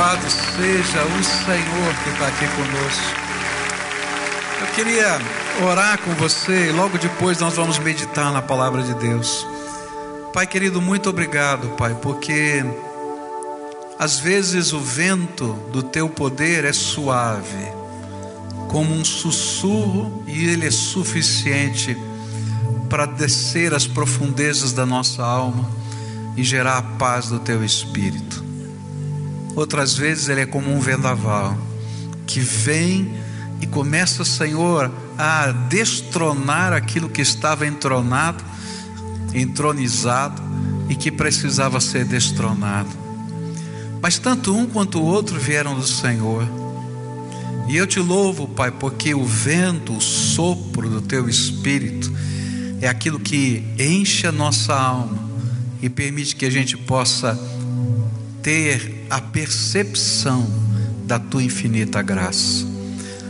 Louvado seja o Senhor que está aqui conosco. Eu queria orar com você e logo depois nós vamos meditar na palavra de Deus. Pai querido, muito obrigado, Pai, porque às vezes o vento do teu poder é suave, como um sussurro, e ele é suficiente para descer as profundezas da nossa alma e gerar a paz do teu espírito. Outras vezes ele é como um vendaval que vem e começa, Senhor, a destronar aquilo que estava entronado, entronizado e que precisava ser destronado. Mas tanto um quanto o outro vieram do Senhor. E eu te louvo, Pai, porque o vento, o sopro do teu espírito é aquilo que enche a nossa alma e permite que a gente possa ter a percepção da tua infinita graça.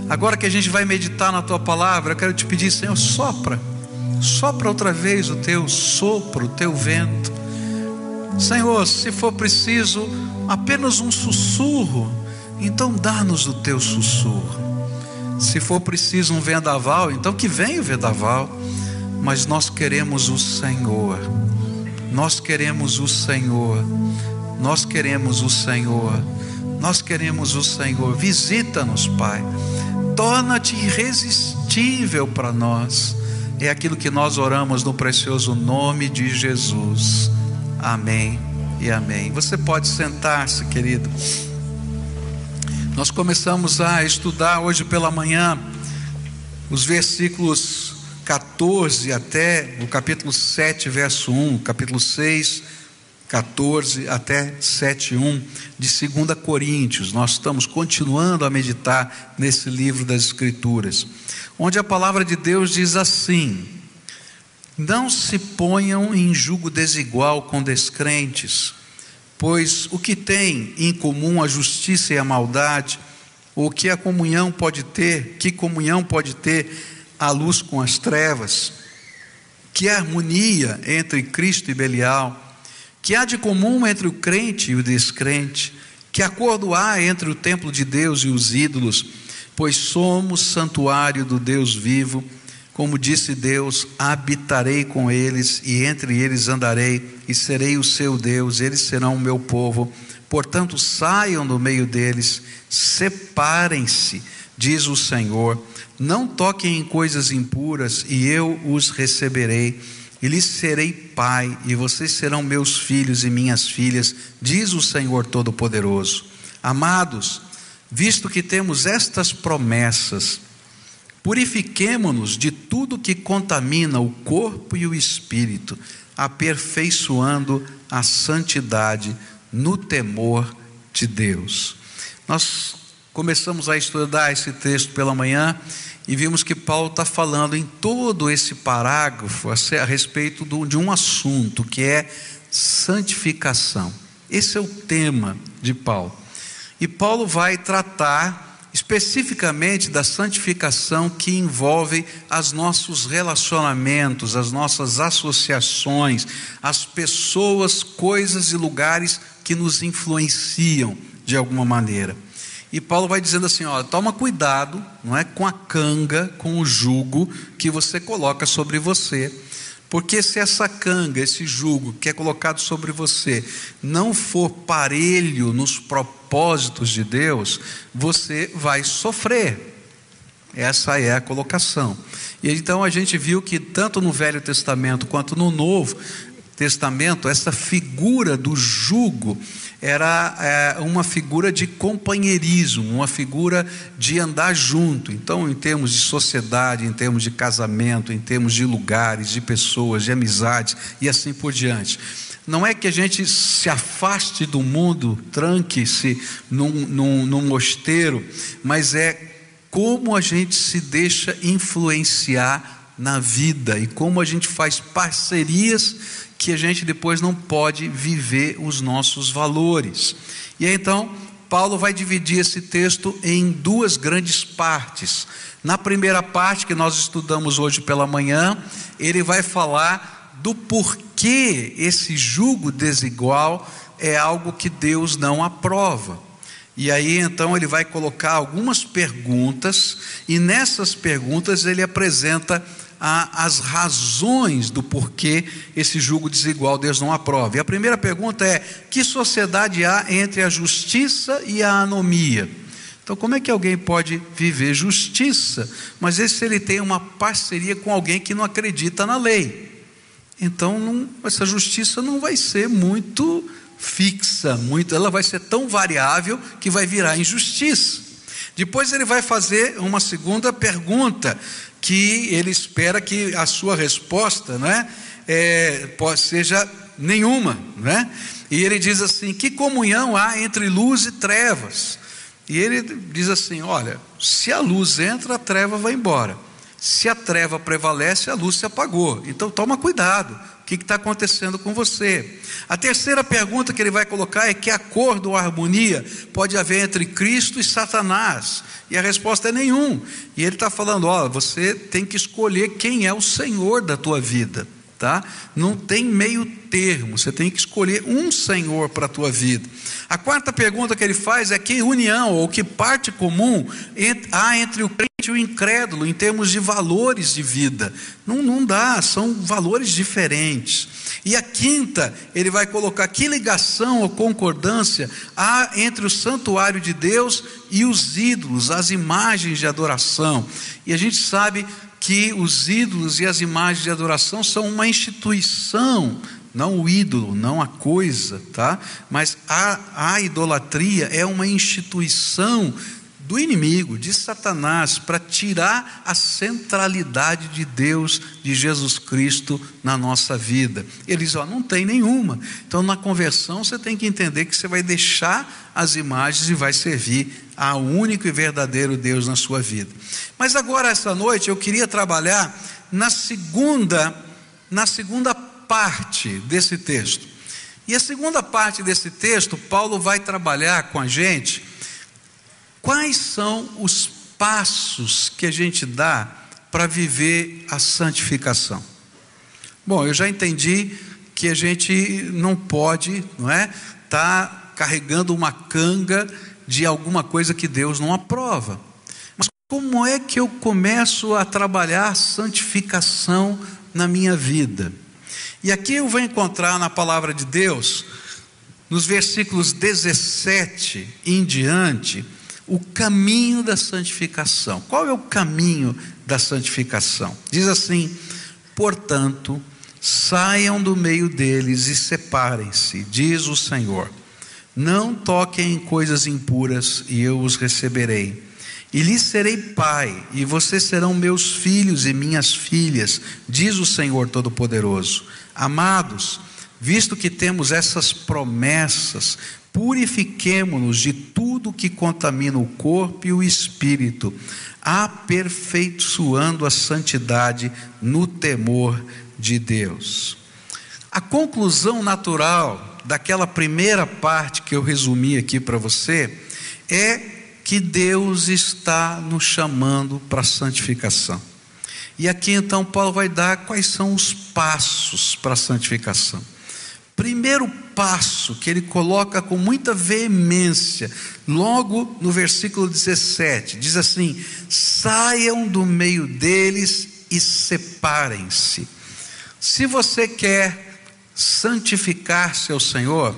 Agora que a gente vai meditar na tua palavra, eu quero te pedir, Senhor, sopra, sopra outra vez o teu sopro, o teu vento. Senhor, se for preciso apenas um sussurro, então dá-nos o teu sussurro. Se for preciso um vendaval, então que venha o vendaval, mas nós queremos o Senhor, nós queremos o Senhor. Nós queremos o Senhor. Nós queremos o Senhor. Visita-nos, Pai. Torna-te irresistível para nós. É aquilo que nós oramos no precioso nome de Jesus. Amém e amém. Você pode sentar-se, querido. Nós começamos a estudar hoje pela manhã os versículos 14 até o capítulo 7, verso 1, capítulo 6 14 até 7:1 de 2 Coríntios. Nós estamos continuando a meditar nesse livro das Escrituras, onde a palavra de Deus diz assim: Não se ponham em julgo desigual com descrentes, pois o que tem em comum a justiça e a maldade, ou que a comunhão pode ter, que comunhão pode ter a luz com as trevas? Que harmonia entre Cristo e Belial? Que há de comum entre o crente e o descrente, que acordo há entre o templo de Deus e os ídolos, pois somos santuário do Deus vivo. Como disse Deus: habitarei com eles e entre eles andarei, e serei o seu Deus, eles serão o meu povo. Portanto, saiam do meio deles, separem-se, diz o Senhor. Não toquem em coisas impuras, e eu os receberei e lhes serei pai, e vocês serão meus filhos e minhas filhas, diz o Senhor Todo-Poderoso. Amados, visto que temos estas promessas, purifiquemo-nos de tudo que contamina o corpo e o espírito, aperfeiçoando a santidade no temor de Deus. Nós começamos a estudar esse texto pela manhã e vimos que Paulo está falando em todo esse parágrafo a respeito de um assunto que é santificação. Esse é o tema de Paulo. E Paulo vai tratar especificamente da santificação que envolve os nossos relacionamentos, as nossas associações, as pessoas, coisas e lugares que nos influenciam de alguma maneira. E Paulo vai dizendo assim: ó, toma cuidado, não é, com a canga, com o jugo que você coloca sobre você, porque se essa canga, esse jugo que é colocado sobre você, não for parelho nos propósitos de Deus, você vai sofrer. Essa é a colocação. E então a gente viu que tanto no Velho Testamento quanto no Novo Testamento, essa figura do jugo era é, uma figura de companheirismo, uma figura de andar junto. Então, em termos de sociedade, em termos de casamento, em termos de lugares, de pessoas, de amizades e assim por diante. Não é que a gente se afaste do mundo, tranque-se num, num, num mosteiro, mas é como a gente se deixa influenciar na vida e como a gente faz parcerias que a gente depois não pode viver os nossos valores. E aí, então, Paulo vai dividir esse texto em duas grandes partes. Na primeira parte, que nós estudamos hoje pela manhã, ele vai falar do porquê esse jugo desigual é algo que Deus não aprova. E aí então ele vai colocar algumas perguntas, e nessas perguntas ele apresenta a, as razões do porquê esse julgo desigual Deus não aprova. E a primeira pergunta é: que sociedade há entre a justiça e a anomia? Então, como é que alguém pode viver justiça, mas se ele tem uma parceria com alguém que não acredita na lei? Então, não, essa justiça não vai ser muito fixa, muito, ela vai ser tão variável que vai virar injustiça. Depois ele vai fazer uma segunda pergunta, que ele espera que a sua resposta né, é, seja nenhuma. Né? E ele diz assim: que comunhão há entre luz e trevas? E ele diz assim: olha, se a luz entra, a treva vai embora. Se a treva prevalece, a luz se apagou. Então toma cuidado que está acontecendo com você? A terceira pergunta que ele vai colocar é: que acordo ou harmonia pode haver entre Cristo e Satanás? E a resposta é nenhum. E ele está falando: ó, você tem que escolher quem é o Senhor da tua vida tá? Não tem meio termo, você tem que escolher um Senhor para a tua vida. A quarta pergunta que ele faz é que união ou que parte comum há entre o crente e o incrédulo em termos de valores de vida. Não, não dá, são valores diferentes. E a quinta, ele vai colocar que ligação ou concordância há entre o santuário de Deus e os ídolos, as imagens de adoração. E a gente sabe que os ídolos e as imagens de adoração são uma instituição, não o ídolo, não a coisa, tá? Mas a, a idolatria é uma instituição do inimigo, de Satanás, para tirar a centralidade de Deus, de Jesus Cristo na nossa vida. Ele diz: ó, não tem nenhuma. Então, na conversão, você tem que entender que você vai deixar as imagens e vai servir ao único e verdadeiro Deus na sua vida. Mas agora, esta noite, eu queria trabalhar na segunda, na segunda parte desse texto. E a segunda parte desse texto, Paulo vai trabalhar com a gente quais são os passos que a gente dá para viver a santificação. Bom, eu já entendi que a gente não pode, não é, tá carregando uma canga de alguma coisa que Deus não aprova. Mas como é que eu começo a trabalhar santificação na minha vida? E aqui eu vou encontrar na palavra de Deus, nos versículos 17 em diante, o caminho da santificação. Qual é o caminho da santificação? Diz assim: portanto, saiam do meio deles e separem-se, diz o Senhor. Não toquem em coisas impuras, e eu os receberei. E lhes serei pai, e vocês serão meus filhos e minhas filhas, diz o Senhor Todo-Poderoso. Amados, visto que temos essas promessas, purifiquemo-nos de tudo que contamina o corpo e o espírito, aperfeiçoando a santidade no temor de Deus. A conclusão natural daquela primeira parte que eu resumi aqui para você é que Deus está nos chamando para santificação. E aqui então Paulo vai dar quais são os passos para a santificação. Primeiro passo que ele coloca com muita veemência, logo no versículo 17, diz assim: saiam do meio deles e separem-se. Se você quer santificar-se ao Senhor,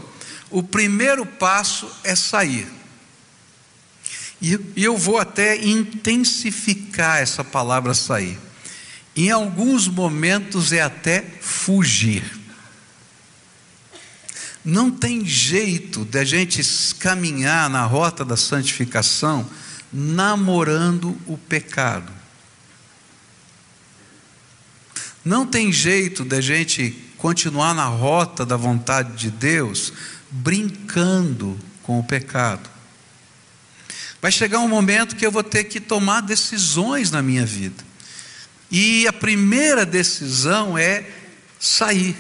o primeiro passo é sair. E, eu vou até intensificar essa palavra sair. Em alguns momentos é até fugir. Não tem jeito de a gente caminhar na rota da santificação namorando o pecado. Não tem jeito de a gente continuar na rota da vontade de Deus, brincando com o pecado. Vai chegar um momento que eu vou ter que tomar decisões na minha vida. E a primeira decisão é sair.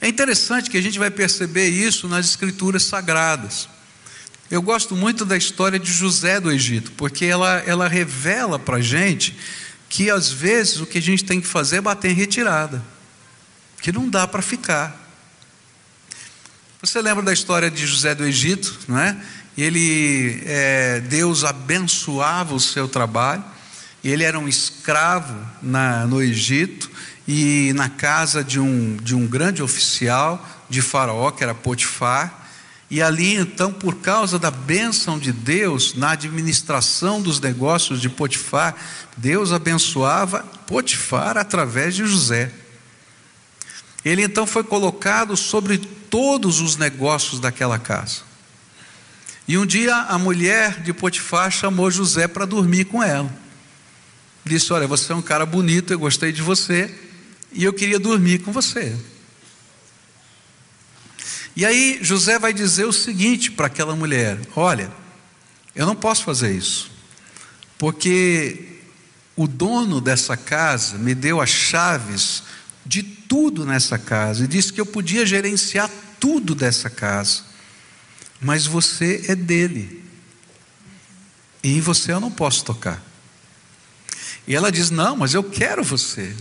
É interessante que a gente vai perceber isso nas escrituras sagradas. Eu gosto muito da história de José do Egito, porque ela, ela revela para a gente que às vezes o que a gente tem que fazer é bater em retirada que não dá para ficar. Você lembra da história de José do Egito, não é? Ele, é, Deus abençoava o seu trabalho. Ele era um escravo na, no Egito e na casa de um, de um grande oficial de Faraó, que era Potifar. E ali, então, por causa da bênção de Deus na administração dos negócios de Potifar, Deus abençoava Potifar através de José. Ele então foi colocado sobre todos os negócios daquela casa. E um dia a mulher de Potifar chamou José para dormir com ela. Disse: Olha, você é um cara bonito, eu gostei de você, e eu queria dormir com você. E aí José vai dizer o seguinte para aquela mulher: Olha, eu não posso fazer isso, porque o dono dessa casa me deu as chaves de tudo nessa casa e disse que eu podia gerenciar tudo dessa casa, mas você é dele, e em você eu não posso tocar. E ela diz: Não, mas eu quero você.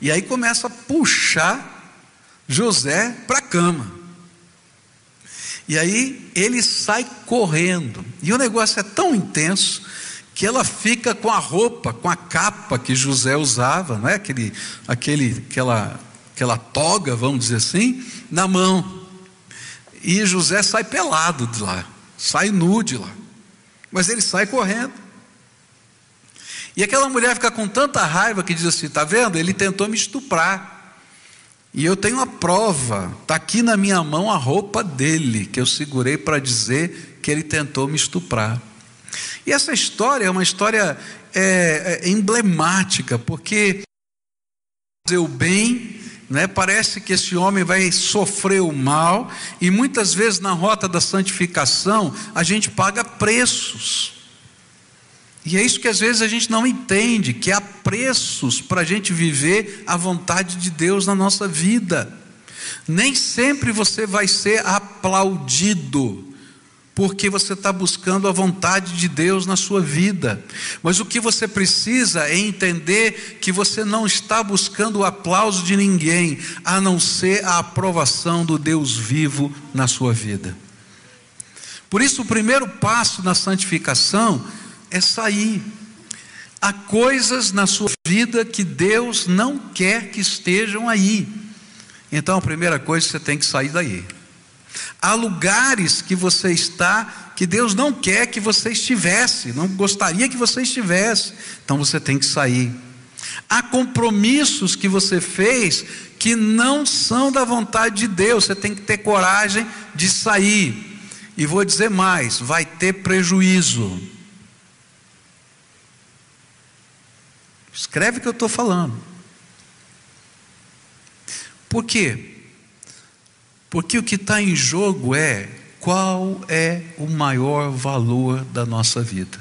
E aí começa a puxar José para a cama. E aí ele sai correndo. E o negócio é tão intenso que ela fica com a roupa, com a capa que José usava, não é? Aquele, aquele, aquela, aquela toga, vamos dizer assim, na mão. E José sai pelado de lá, sai nu de lá. Mas ele sai correndo. E aquela mulher fica com tanta raiva que diz assim: está vendo? Ele tentou me estuprar. E eu tenho a prova, está aqui na minha mão a roupa dele, que eu segurei para dizer que ele tentou me estuprar. E essa história é uma história é, é, emblemática, porque fazer o bem, né, parece que esse homem vai sofrer o mal, e muitas vezes na rota da santificação a gente paga preços. E é isso que às vezes a gente não entende, que há preços para a gente viver a vontade de Deus na nossa vida. Nem sempre você vai ser aplaudido, porque você está buscando a vontade de Deus na sua vida. Mas o que você precisa é entender que você não está buscando o aplauso de ninguém, a não ser a aprovação do Deus vivo na sua vida. Por isso, o primeiro passo na santificação é sair. Há coisas na sua vida que Deus não quer que estejam aí. Então a primeira coisa você tem que sair daí. Há lugares que você está que Deus não quer que você estivesse, não gostaria que você estivesse. Então você tem que sair. Há compromissos que você fez que não são da vontade de Deus. Você tem que ter coragem de sair. E vou dizer mais: vai ter prejuízo. Escreve o que eu estou falando. Por quê? Porque o que está em jogo é qual é o maior valor da nossa vida.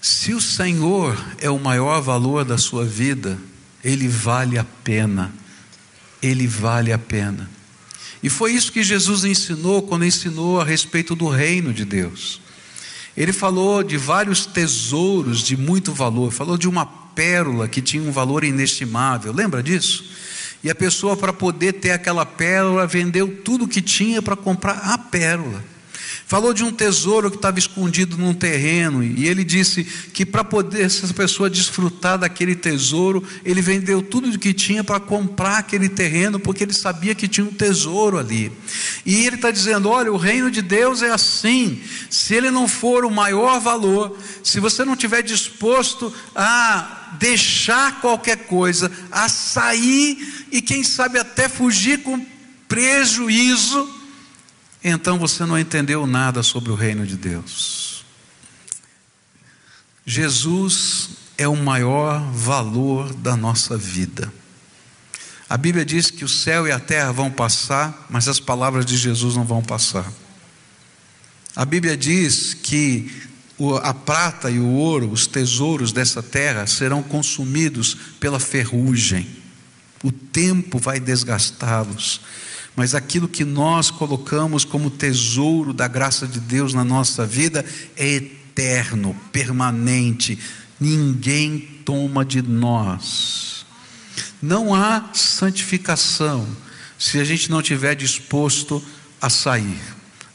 Se o Senhor é o maior valor da sua vida, Ele vale a pena. Ele vale a pena. E foi isso que Jesus ensinou quando ensinou a respeito do reino de Deus. Ele falou de vários tesouros de muito valor, falou de uma pérola que tinha um valor inestimável, lembra disso? E a pessoa, para poder ter aquela pérola, vendeu tudo que tinha para comprar a pérola. Falou de um tesouro que estava escondido num terreno, e ele disse que para poder essa pessoa desfrutar daquele tesouro, ele vendeu tudo o que tinha para comprar aquele terreno, porque ele sabia que tinha um tesouro ali. E ele está dizendo: olha, o reino de Deus é assim, se ele não for o maior valor, se você não estiver disposto a deixar qualquer coisa, a sair e quem sabe até fugir com prejuízo, então você não entendeu nada sobre o reino de Deus. Jesus é o maior valor da nossa vida. A Bíblia diz que o céu e a terra vão passar, mas as palavras de Jesus não vão passar. A Bíblia diz que a prata e o ouro, os tesouros dessa terra, serão consumidos pela ferrugem. O tempo vai desgastá-los mas aquilo que nós colocamos como tesouro da graça de Deus na nossa vida é eterno, permanente, ninguém toma de nós. Não há santificação se a gente não estiver disposto a sair,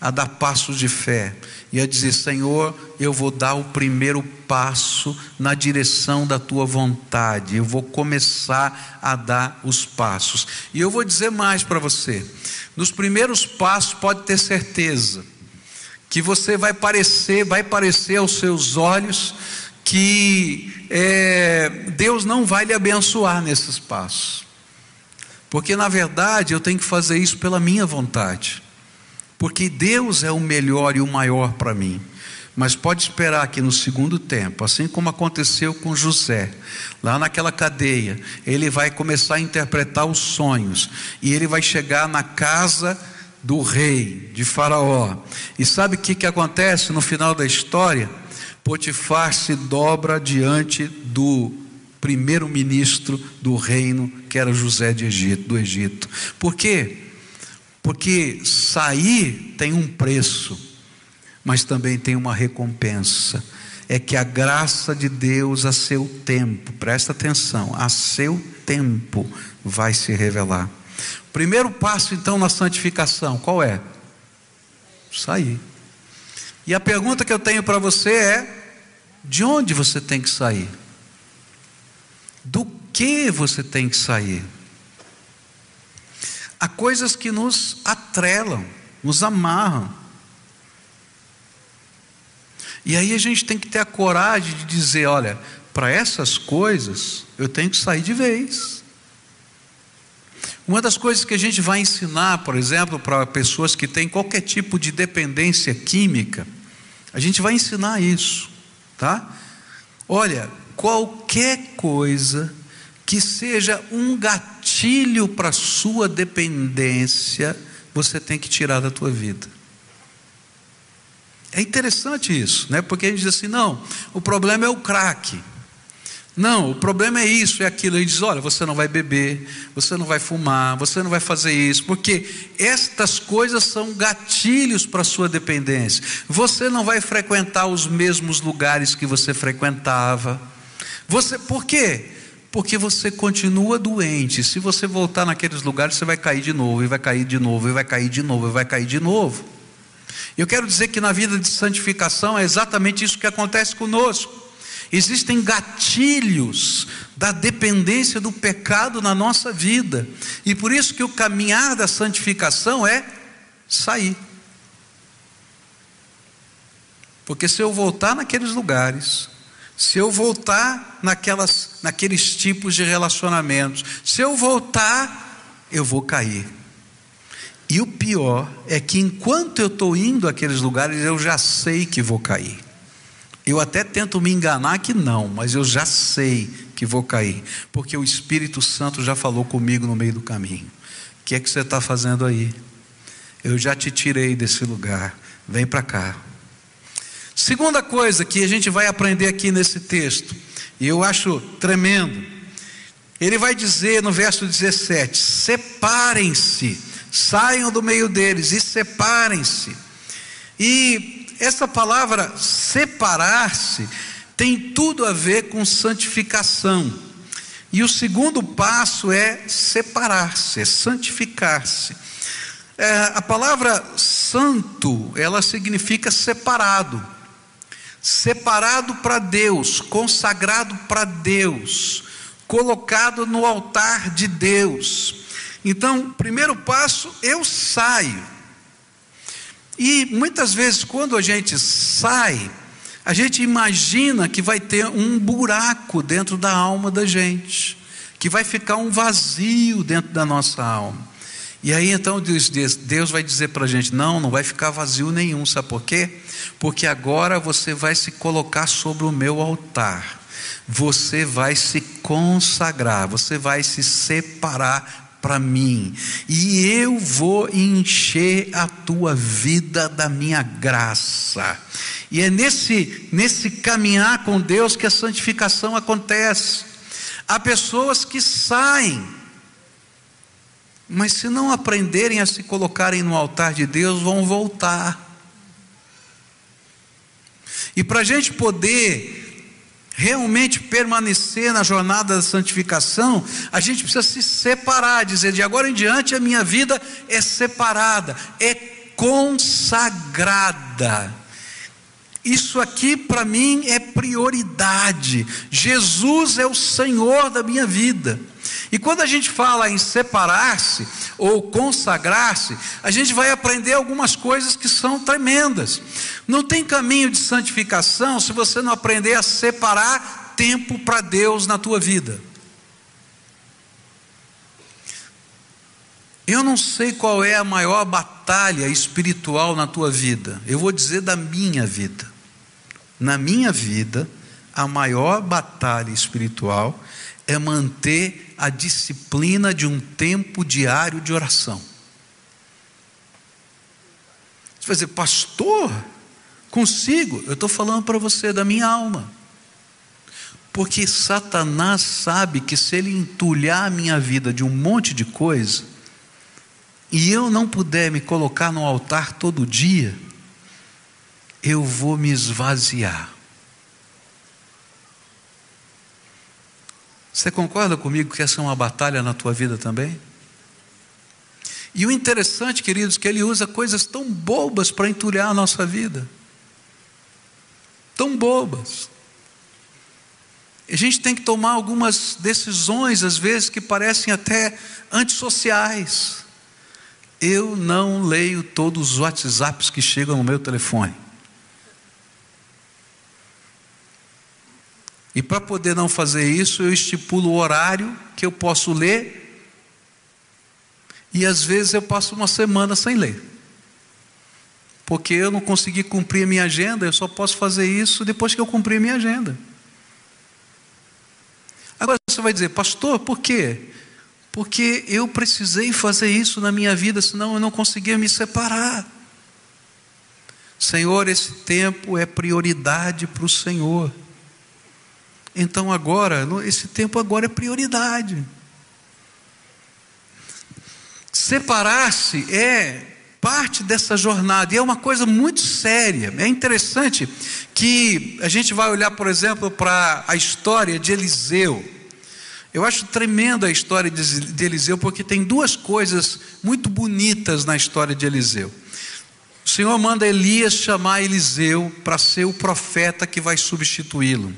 a dar passos de fé e a dizer: Senhor, eu vou dar o primeiro passo na direção da tua vontade, eu vou começar a dar os passos. E eu vou dizer mais para você: nos primeiros passos, pode ter certeza, que você vai parecer, vai parecer aos seus olhos que é, Deus não vai lhe abençoar nesses passos, porque na verdade eu tenho que fazer isso pela minha vontade porque Deus é o melhor e o maior para mim. Mas pode esperar que no segundo tempo, assim como aconteceu com José, lá naquela cadeia, ele vai começar a interpretar os sonhos, e ele vai chegar na casa do rei, de Faraó. E sabe o que, que acontece no final da história? Potifar se dobra diante do primeiro-ministro do reino, que era José de Egito, do Egito. Por quê? Porque sair tem um preço, mas também tem uma recompensa. É que a graça de Deus a seu tempo, presta atenção, a seu tempo vai se revelar. Primeiro passo então na santificação, qual é? Sair. E a pergunta que eu tenho para você é: de onde você tem que sair? Do que você tem que sair? Há coisas que nos atrelam, nos amarram. E aí a gente tem que ter a coragem de dizer: olha, para essas coisas eu tenho que sair de vez. Uma das coisas que a gente vai ensinar, por exemplo, para pessoas que têm qualquer tipo de dependência química, a gente vai ensinar isso, tá? Olha, qualquer coisa que seja um gatilho para a sua dependência, você tem que tirar da tua vida. É interessante isso, né? Porque a gente diz assim: não, o problema é o crack. Não, o problema é isso, é aquilo. Ele diz: olha, você não vai beber, você não vai fumar, você não vai fazer isso, porque estas coisas são gatilhos para sua dependência. Você não vai frequentar os mesmos lugares que você frequentava. Você, por quê? Porque você continua doente. Se você voltar naqueles lugares, você vai cair de novo, e vai cair de novo, e vai cair de novo, e vai cair de novo. Eu quero dizer que na vida de santificação é exatamente isso que acontece conosco. Existem gatilhos da dependência do pecado na nossa vida, e por isso que o caminhar da santificação é sair. Porque se eu voltar naqueles lugares, se eu voltar naquelas, naqueles tipos de relacionamentos, se eu voltar, eu vou cair. E o pior é que enquanto eu estou indo àqueles lugares, eu já sei que vou cair. Eu até tento me enganar que não, mas eu já sei que vou cair, porque o Espírito Santo já falou comigo no meio do caminho. O que é que você está fazendo aí? Eu já te tirei desse lugar, vem para cá. Segunda coisa que a gente vai aprender aqui nesse texto, e eu acho tremendo, ele vai dizer no verso 17: separem-se, saiam do meio deles e separem-se. E essa palavra separar-se tem tudo a ver com santificação. E o segundo passo é separar-se, é santificar-se. É, a palavra santo, ela significa separado separado para Deus, consagrado para Deus, colocado no altar de Deus. Então, primeiro passo, eu saio. E muitas vezes, quando a gente sai, a gente imagina que vai ter um buraco dentro da alma da gente, que vai ficar um vazio dentro da nossa alma. E aí então Deus, vai dizer para a gente: não, não vai ficar vazio nenhum, sabe por quê? Porque agora você vai se colocar sobre o meu altar, você vai se consagrar, você vai se separar para mim, e eu vou encher a tua vida da minha graça. E é nesse, nesse caminhar com Deus que a santificação acontece. Há pessoas que saem mas se não aprenderem a se colocarem no altar de Deus, vão voltar. E para a gente poder realmente permanecer na jornada da santificação, a gente precisa se separar, dizer de agora em diante a minha vida é separada, é consagrada. Isso aqui para mim é prioridade. Jesus é o Senhor da minha vida. E quando a gente fala em separar-se ou consagrar-se, a gente vai aprender algumas coisas que são tremendas. Não tem caminho de santificação se você não aprender a separar tempo para Deus na tua vida. Eu não sei qual é a maior batalha espiritual na tua vida. Eu vou dizer da minha vida. Na minha vida, a maior batalha espiritual é manter a disciplina de um tempo diário de oração. Você vai dizer, pastor, consigo? Eu estou falando para você da minha alma. Porque Satanás sabe que se ele entulhar a minha vida de um monte de coisa, e eu não puder me colocar no altar todo dia, eu vou me esvaziar. Você concorda comigo que essa é uma batalha na tua vida também? E o interessante, queridos, que ele usa coisas tão bobas para entulhar a nossa vida. Tão bobas. A gente tem que tomar algumas decisões, às vezes, que parecem até antissociais. Eu não leio todos os WhatsApps que chegam no meu telefone. E para poder não fazer isso, eu estipulo o horário que eu posso ler, e às vezes eu passo uma semana sem ler, porque eu não consegui cumprir a minha agenda, eu só posso fazer isso depois que eu cumprir a minha agenda. Agora você vai dizer, pastor, por quê? Porque eu precisei fazer isso na minha vida, senão eu não conseguia me separar. Senhor, esse tempo é prioridade para o Senhor. Então agora, esse tempo agora é prioridade. Separar-se é parte dessa jornada e é uma coisa muito séria. É interessante que a gente vai olhar, por exemplo, para a história de Eliseu. Eu acho tremenda a história de Eliseu porque tem duas coisas muito bonitas na história de Eliseu. O Senhor manda Elias chamar Eliseu para ser o profeta que vai substituí-lo.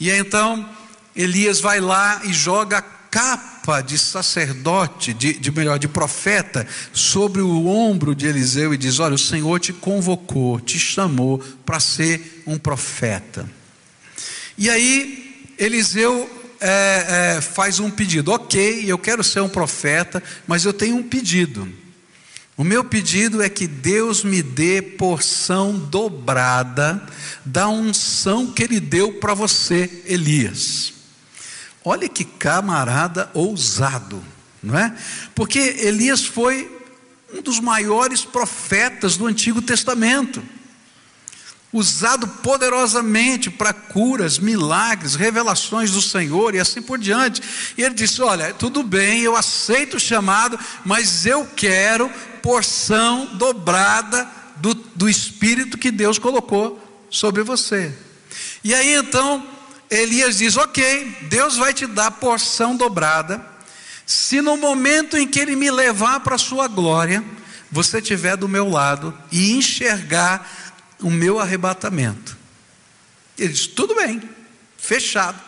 E então Elias vai lá e joga a capa de sacerdote, de, de melhor, de profeta, sobre o ombro de Eliseu e diz: Olha, o Senhor te convocou, te chamou para ser um profeta. E aí Eliseu é, é, faz um pedido: Ok, eu quero ser um profeta, mas eu tenho um pedido. O meu pedido é que Deus me dê porção dobrada da unção que Ele deu para você, Elias. Olha que camarada ousado, não é? Porque Elias foi um dos maiores profetas do Antigo Testamento, usado poderosamente para curas, milagres, revelações do Senhor e assim por diante. E ele disse: Olha, tudo bem, eu aceito o chamado, mas eu quero porção dobrada do, do Espírito que Deus colocou sobre você. E aí então, Elias diz: Ok, Deus vai te dar porção dobrada, se no momento em que Ele me levar para a sua glória, você estiver do meu lado e enxergar o meu arrebatamento. Ele diz: Tudo bem, fechado.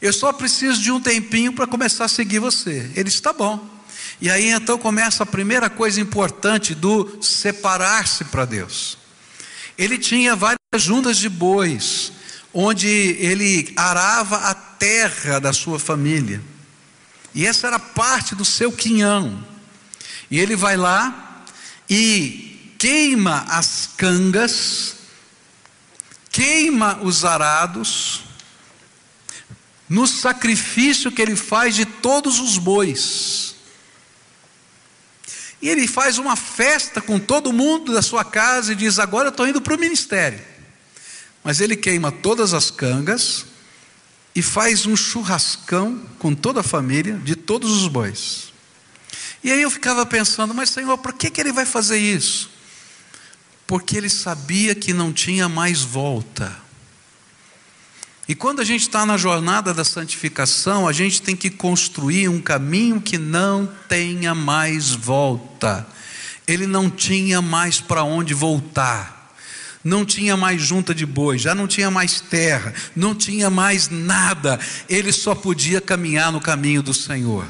Eu só preciso de um tempinho para começar a seguir você. Ele está bom. E aí então começa a primeira coisa importante do separar-se para Deus. Ele tinha várias juntas de bois, onde ele arava a terra da sua família. E essa era parte do seu quinhão. E ele vai lá e queima as cangas, queima os arados, no sacrifício que ele faz de todos os bois. E ele faz uma festa com todo mundo da sua casa e diz: Agora eu estou indo para o ministério. Mas ele queima todas as cangas e faz um churrascão com toda a família, de todos os bois. E aí eu ficava pensando: Mas Senhor, por que, que ele vai fazer isso? Porque ele sabia que não tinha mais volta. E quando a gente está na jornada da santificação, a gente tem que construir um caminho que não tenha mais volta. Ele não tinha mais para onde voltar. Não tinha mais junta de boi, já não tinha mais terra, não tinha mais nada. Ele só podia caminhar no caminho do Senhor.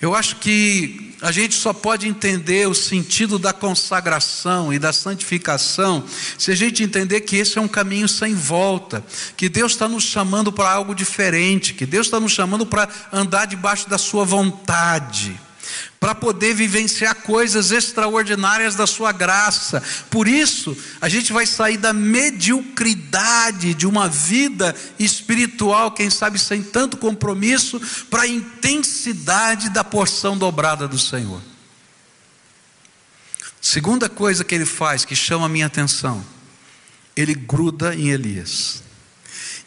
Eu acho que a gente só pode entender o sentido da consagração e da santificação se a gente entender que esse é um caminho sem volta, que Deus está nos chamando para algo diferente, que Deus está nos chamando para andar debaixo da Sua vontade para poder vivenciar coisas extraordinárias da sua graça. Por isso, a gente vai sair da mediocridade de uma vida espiritual, quem sabe sem tanto compromisso, para a intensidade da porção dobrada do Senhor. Segunda coisa que ele faz que chama a minha atenção, ele gruda em Elias.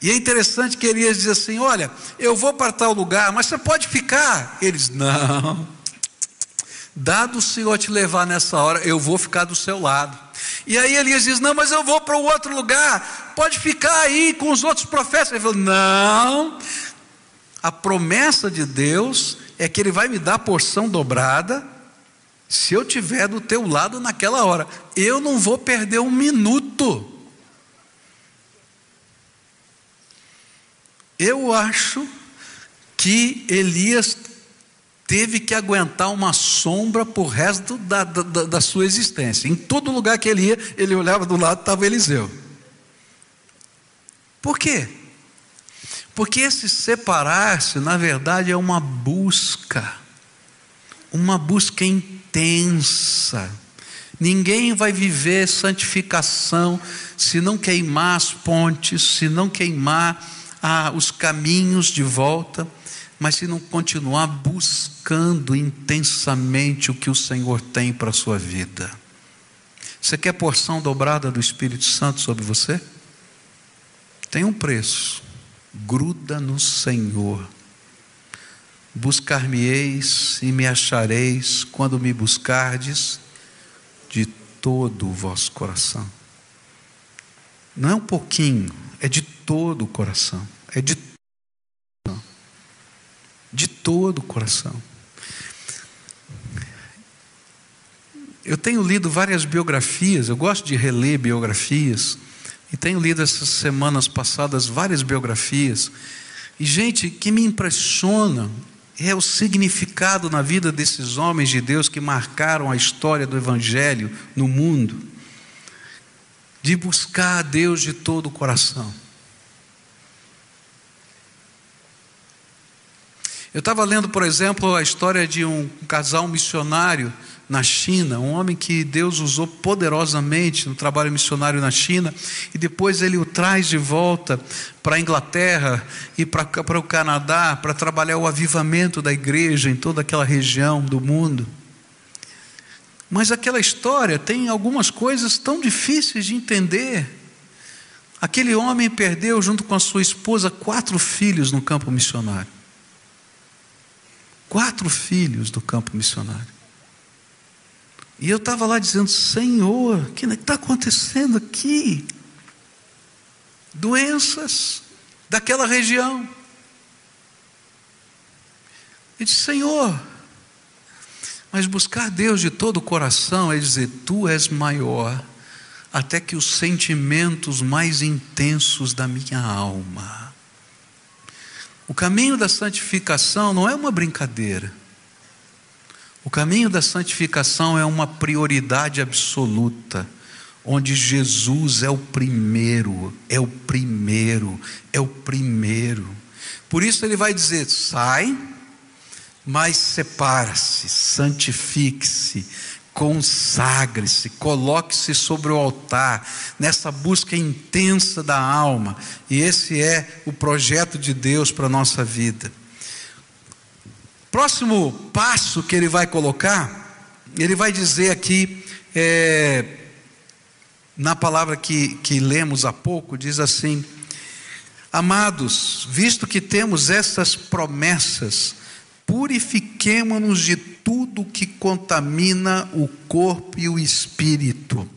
E é interessante que Elias diz assim: Olha, eu vou para tal lugar, mas você pode ficar. Eles, não, Dado o Senhor te levar nessa hora, eu vou ficar do seu lado. E aí Elias diz: Não, mas eu vou para o outro lugar, pode ficar aí com os outros profetas. Ele falou: Não, a promessa de Deus é que Ele vai me dar porção dobrada, se eu tiver do teu lado naquela hora. Eu não vou perder um minuto. Eu acho que Elias teve que aguentar uma sombra por resto da, da, da, sua existência. Em todo lugar que ele ia, ele olhava do lado, estava Eliseu. Por quê? Porque esse separar-se, na verdade, é uma busca, uma busca intensa. Ninguém vai viver santificação se não queimar as pontes, se não queimar ah, os caminhos de volta mas se não continuar buscando intensamente o que o Senhor tem para a sua vida. Você quer porção dobrada do Espírito Santo sobre você? Tem um preço. Gruda no Senhor. Buscar-me-eis e me achareis quando me buscardes de todo o vosso coração. Não é um pouquinho, é de todo o coração. É de de todo o coração. Eu tenho lido várias biografias, eu gosto de reler biografias, e tenho lido essas semanas passadas várias biografias, e gente, que me impressiona é o significado na vida desses homens de Deus que marcaram a história do Evangelho no mundo, de buscar a Deus de todo o coração. Eu estava lendo, por exemplo, a história de um casal missionário na China, um homem que Deus usou poderosamente no trabalho missionário na China, e depois ele o traz de volta para a Inglaterra e para, o Canadá para trabalhar o avivamento da igreja em toda aquela região do mundo. Mas aquela história tem algumas coisas tão difíceis de entender. Aquele homem perdeu, junto com a sua esposa, quatro filhos no campo missionário quatro filhos do campo missionário. E eu estava lá dizendo: Senhor, o que está acontecendo aqui? Doenças daquela região. E disse: Senhor, mas buscar Deus de todo o coração é dizer: Tu és maior, até que os sentimentos mais intensos da minha alma o caminho da santificação não é uma brincadeira. O caminho da santificação é uma prioridade absoluta, onde Jesus é o primeiro, é o primeiro, é o primeiro. Por isso ele vai dizer: sai, mas separa-se, santifique-se, consagre-se, coloque-se sobre o altar, nessa busca intensa da alma, e esse é o projeto de Deus para a nossa vida. Próximo passo que ele vai colocar, ele vai dizer aqui, é, na palavra que, que lemos há pouco, diz assim: Amados, visto que temos essas promessas, purifiquemo-nos de tudo que contamina o corpo e o espírito,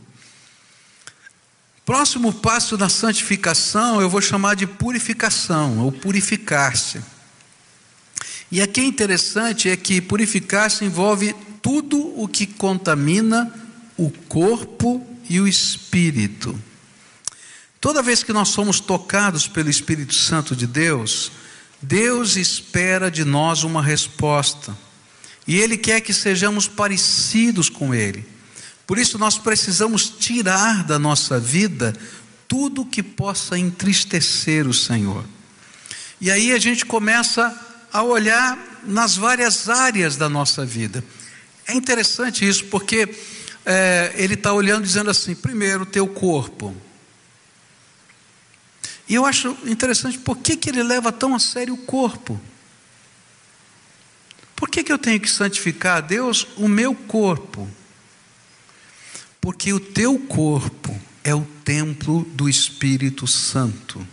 Próximo passo da santificação eu vou chamar de purificação, ou purificar-se. E aqui é interessante é que purificar-se envolve tudo o que contamina o corpo e o espírito. Toda vez que nós somos tocados pelo Espírito Santo de Deus, Deus espera de nós uma resposta. E Ele quer que sejamos parecidos com Ele. Por isso nós precisamos tirar da nossa vida tudo que possa entristecer o Senhor. E aí a gente começa a olhar nas várias áreas da nossa vida. É interessante isso, porque é, ele está olhando dizendo assim: primeiro, teu corpo. E eu acho interessante, por que, que ele leva tão a sério o corpo? Por que, que eu tenho que santificar a Deus o meu corpo? Porque o teu corpo é o templo do Espírito Santo.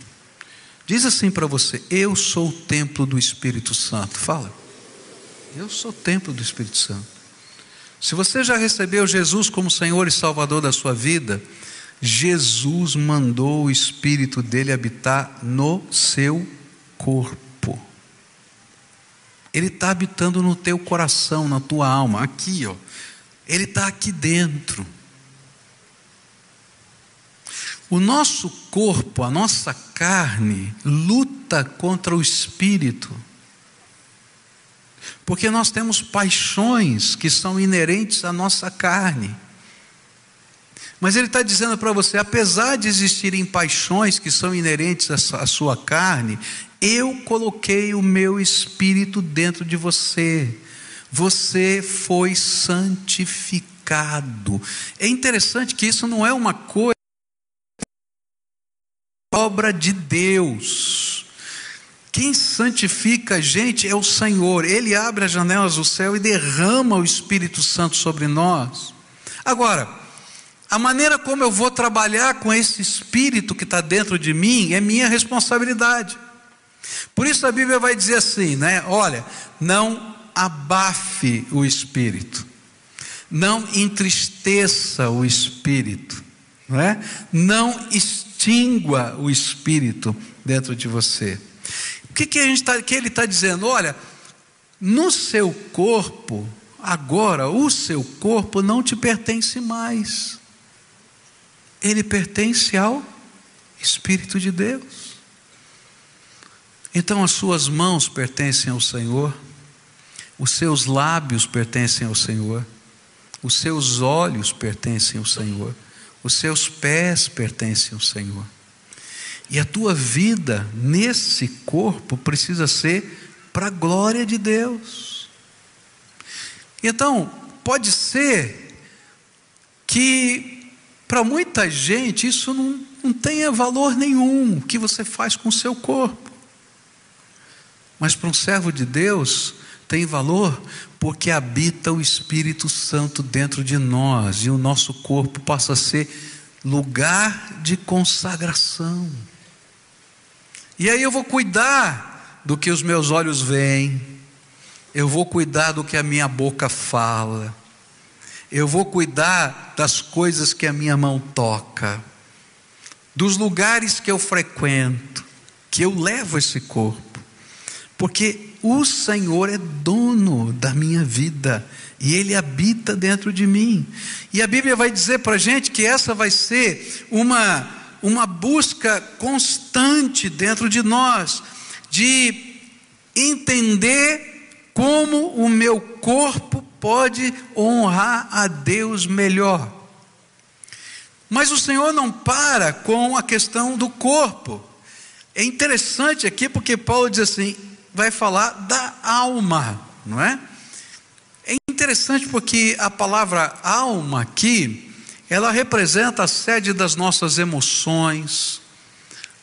Diz assim para você: Eu sou o templo do Espírito Santo. Fala. Eu sou o templo do Espírito Santo. Se você já recebeu Jesus como Senhor e Salvador da sua vida, Jesus mandou o Espírito dele habitar no seu corpo. Ele está habitando no teu coração, na tua alma, aqui, ó. Ele está aqui dentro. O nosso corpo, a nossa carne, luta contra o espírito. Porque nós temos paixões que são inerentes à nossa carne. Mas ele está dizendo para você: apesar de existirem paixões que são inerentes à sua carne, eu coloquei o meu espírito dentro de você. Você foi santificado. É interessante que isso não é uma coisa obra de Deus. Quem santifica a gente é o Senhor. Ele abre as janelas do céu e derrama o Espírito Santo sobre nós. Agora, a maneira como eu vou trabalhar com esse Espírito que está dentro de mim é minha responsabilidade. Por isso a Bíblia vai dizer assim, né? Olha, não abafe o Espírito, não entristeça o Espírito, não é? Não extingua o espírito dentro de você. O que, que, a gente tá, que ele está dizendo? Olha, no seu corpo, agora, o seu corpo não te pertence mais. Ele pertence ao Espírito de Deus. Então as suas mãos pertencem ao Senhor, os seus lábios pertencem ao Senhor, os seus olhos pertencem ao Senhor os seus pés pertencem ao Senhor. E a tua vida nesse corpo precisa ser para a glória de Deus. Então, pode ser que para muita gente isso não, não tenha valor nenhum, o que você faz com o seu corpo. Mas para um servo de Deus tem valor porque habita o Espírito Santo dentro de nós e o nosso corpo passa a ser lugar de consagração. E aí eu vou cuidar do que os meus olhos veem, eu vou cuidar do que a minha boca fala, eu vou cuidar das coisas que a minha mão toca, dos lugares que eu frequento, que eu levo esse corpo, porque o Senhor é dono da minha vida e Ele habita dentro de mim. E a Bíblia vai dizer para a gente que essa vai ser uma, uma busca constante dentro de nós, de entender como o meu corpo pode honrar a Deus melhor. Mas o Senhor não para com a questão do corpo. É interessante aqui porque Paulo diz assim: vai falar da alma, não é? É interessante porque a palavra alma aqui, ela representa a sede das nossas emoções,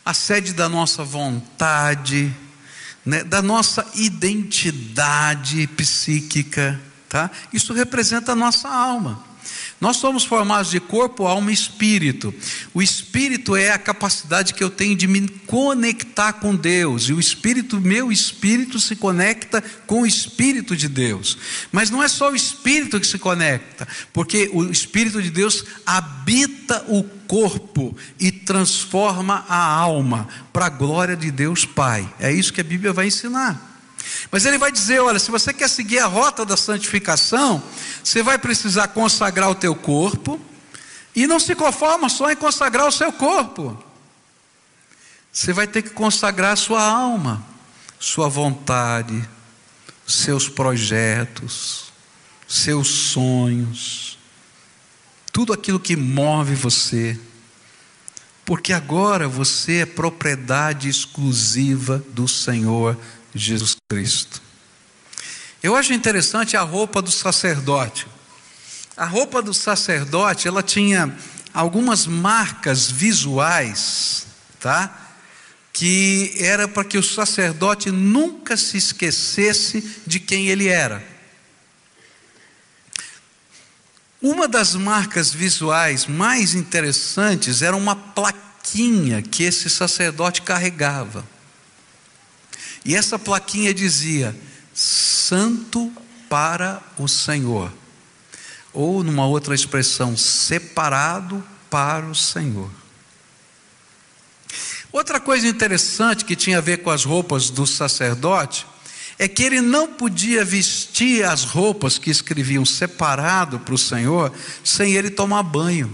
a sede da nossa vontade, né, da nossa identidade psíquica, tá? Isso representa a nossa alma. Nós somos formados de corpo, alma e espírito. O espírito é a capacidade que eu tenho de me conectar com Deus, e o espírito, meu espírito, se conecta com o espírito de Deus. Mas não é só o espírito que se conecta, porque o espírito de Deus habita o corpo e transforma a alma para a glória de Deus Pai. É isso que a Bíblia vai ensinar. Mas ele vai dizer: olha, se você quer seguir a rota da santificação, você vai precisar consagrar o teu corpo, e não se conforma só em consagrar o seu corpo, você vai ter que consagrar a sua alma, sua vontade, seus projetos, seus sonhos, tudo aquilo que move você, porque agora você é propriedade exclusiva do Senhor Jesus Cristo. Eu acho interessante a roupa do sacerdote. A roupa do sacerdote, ela tinha algumas marcas visuais, tá? Que era para que o sacerdote nunca se esquecesse de quem ele era. Uma das marcas visuais mais interessantes era uma plaquinha que esse sacerdote carregava. E essa plaquinha dizia: Santo para o Senhor. Ou, numa outra expressão, separado para o Senhor. Outra coisa interessante que tinha a ver com as roupas do sacerdote é que ele não podia vestir as roupas que escreviam separado para o Senhor sem ele tomar banho.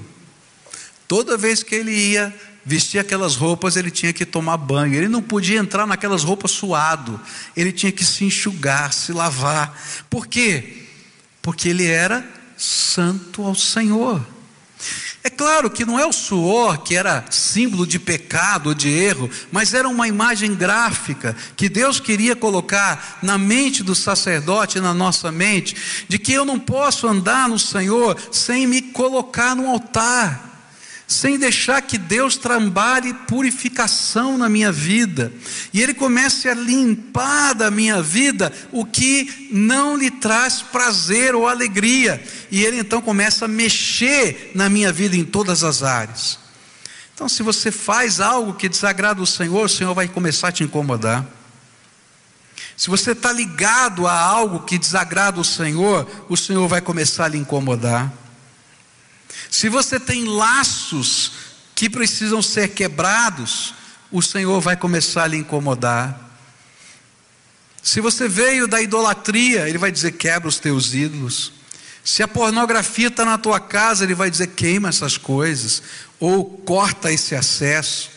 Toda vez que ele ia vestir aquelas roupas, ele tinha que tomar banho. Ele não podia entrar naquelas roupas suado. Ele tinha que se enxugar, se lavar. Por quê? Porque ele era santo ao Senhor. É claro que não é o suor que era símbolo de pecado ou de erro, mas era uma imagem gráfica que Deus queria colocar na mente do sacerdote, na nossa mente, de que eu não posso andar no Senhor sem me colocar no altar sem deixar que Deus trabalhe purificação na minha vida, e Ele comece a limpar da minha vida o que não lhe traz prazer ou alegria, e Ele então começa a mexer na minha vida em todas as áreas. Então, se você faz algo que desagrada o Senhor, o Senhor vai começar a te incomodar. Se você está ligado a algo que desagrada o Senhor, o Senhor vai começar a lhe incomodar. Se você tem laços que precisam ser quebrados, o Senhor vai começar a lhe incomodar. Se você veio da idolatria, Ele vai dizer: quebra os teus ídolos. Se a pornografia está na tua casa, Ele vai dizer: queima essas coisas, ou corta esse acesso.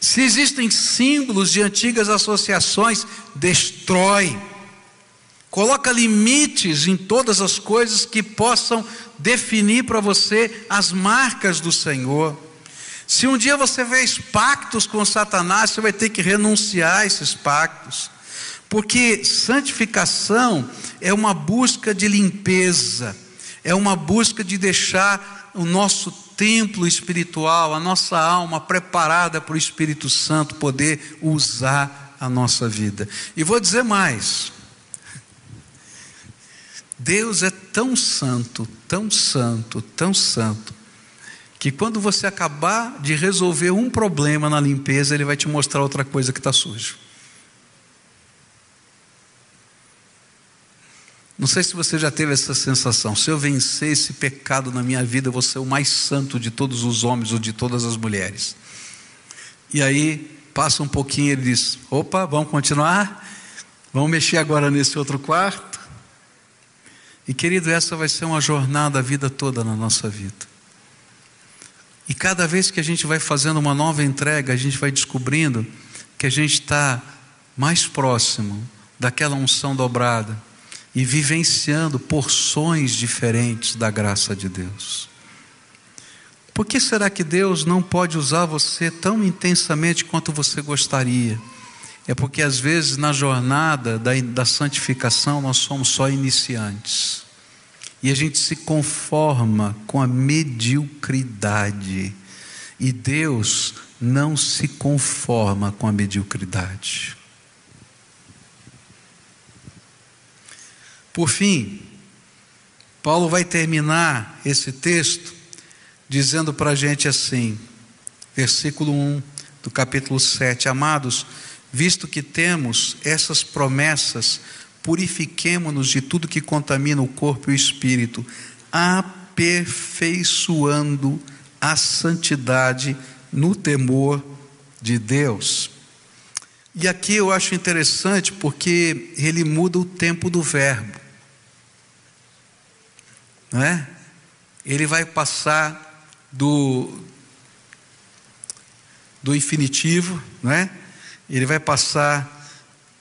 Se existem símbolos de antigas associações, destrói. Coloca limites em todas as coisas que possam definir para você as marcas do Senhor. Se um dia você fez pactos com Satanás, você vai ter que renunciar a esses pactos. Porque santificação é uma busca de limpeza, é uma busca de deixar o nosso templo espiritual, a nossa alma preparada para o Espírito Santo poder usar a nossa vida. E vou dizer mais: Deus é tão santo, tão santo, tão santo, que quando você acabar de resolver um problema na limpeza, Ele vai te mostrar outra coisa que está sujo. Não sei se você já teve essa sensação. Se eu vencer esse pecado na minha vida, eu vou ser o mais santo de todos os homens ou de todas as mulheres. E aí, passa um pouquinho ele diz: opa, vamos continuar? Vamos mexer agora nesse outro quarto? E querido, essa vai ser uma jornada a vida toda na nossa vida. E cada vez que a gente vai fazendo uma nova entrega, a gente vai descobrindo que a gente está mais próximo daquela unção dobrada e vivenciando porções diferentes da graça de Deus. Por que será que Deus não pode usar você tão intensamente quanto você gostaria? É porque às vezes na jornada da, da santificação nós somos só iniciantes. E a gente se conforma com a mediocridade. E Deus não se conforma com a mediocridade. Por fim, Paulo vai terminar esse texto dizendo para a gente assim, versículo 1 do capítulo 7: Amados, visto que temos essas promessas, purifiquemo-nos de tudo que contamina o corpo e o espírito, aperfeiçoando a santidade no temor de Deus. E aqui eu acho interessante porque ele muda o tempo do verbo. Não é? Ele vai passar do do infinitivo, não é? Ele vai passar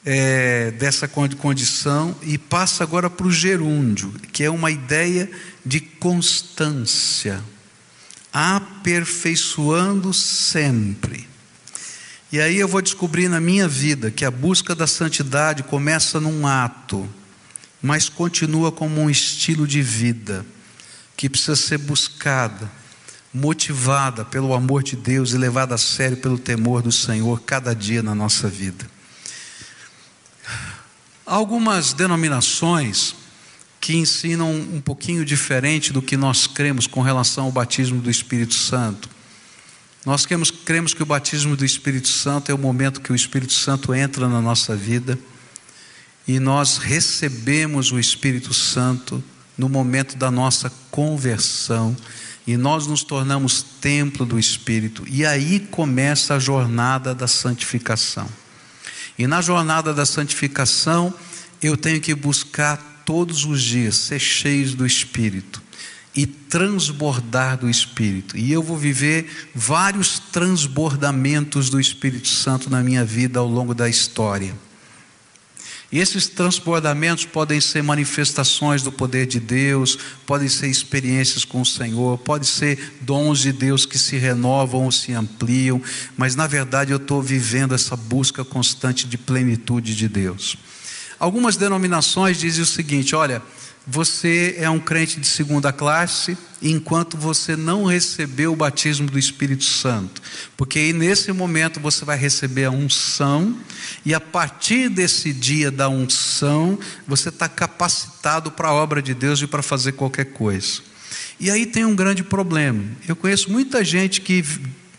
é, dessa condição e passa agora para o gerúndio, que é uma ideia de constância, aperfeiçoando sempre. E aí eu vou descobrir na minha vida que a busca da santidade começa num ato, mas continua como um estilo de vida que precisa ser buscada, motivada pelo amor de Deus e levada a sério pelo temor do Senhor cada dia na nossa vida. Algumas denominações que ensinam um pouquinho diferente do que nós cremos com relação ao batismo do Espírito Santo. Nós cremos, cremos que o batismo do Espírito Santo é o momento que o Espírito Santo entra na nossa vida e nós recebemos o Espírito Santo no momento da nossa conversão e nós nos tornamos templo do Espírito, e aí começa a jornada da santificação. E na jornada da santificação, eu tenho que buscar todos os dias ser cheios do Espírito e transbordar do Espírito. E eu vou viver vários transbordamentos do Espírito Santo na minha vida ao longo da história. E esses transbordamentos podem ser manifestações do poder de Deus, podem ser experiências com o Senhor, podem ser dons de Deus que se renovam ou se ampliam, mas na verdade eu estou vivendo essa busca constante de plenitude de Deus. Algumas denominações dizem o seguinte: olha, você é um crente de segunda classe enquanto você não recebeu o batismo do Espírito Santo, porque aí nesse momento você vai receber a unção, e a partir desse dia da unção, você está capacitado para a obra de Deus e para fazer qualquer coisa. E aí tem um grande problema. Eu conheço muita gente que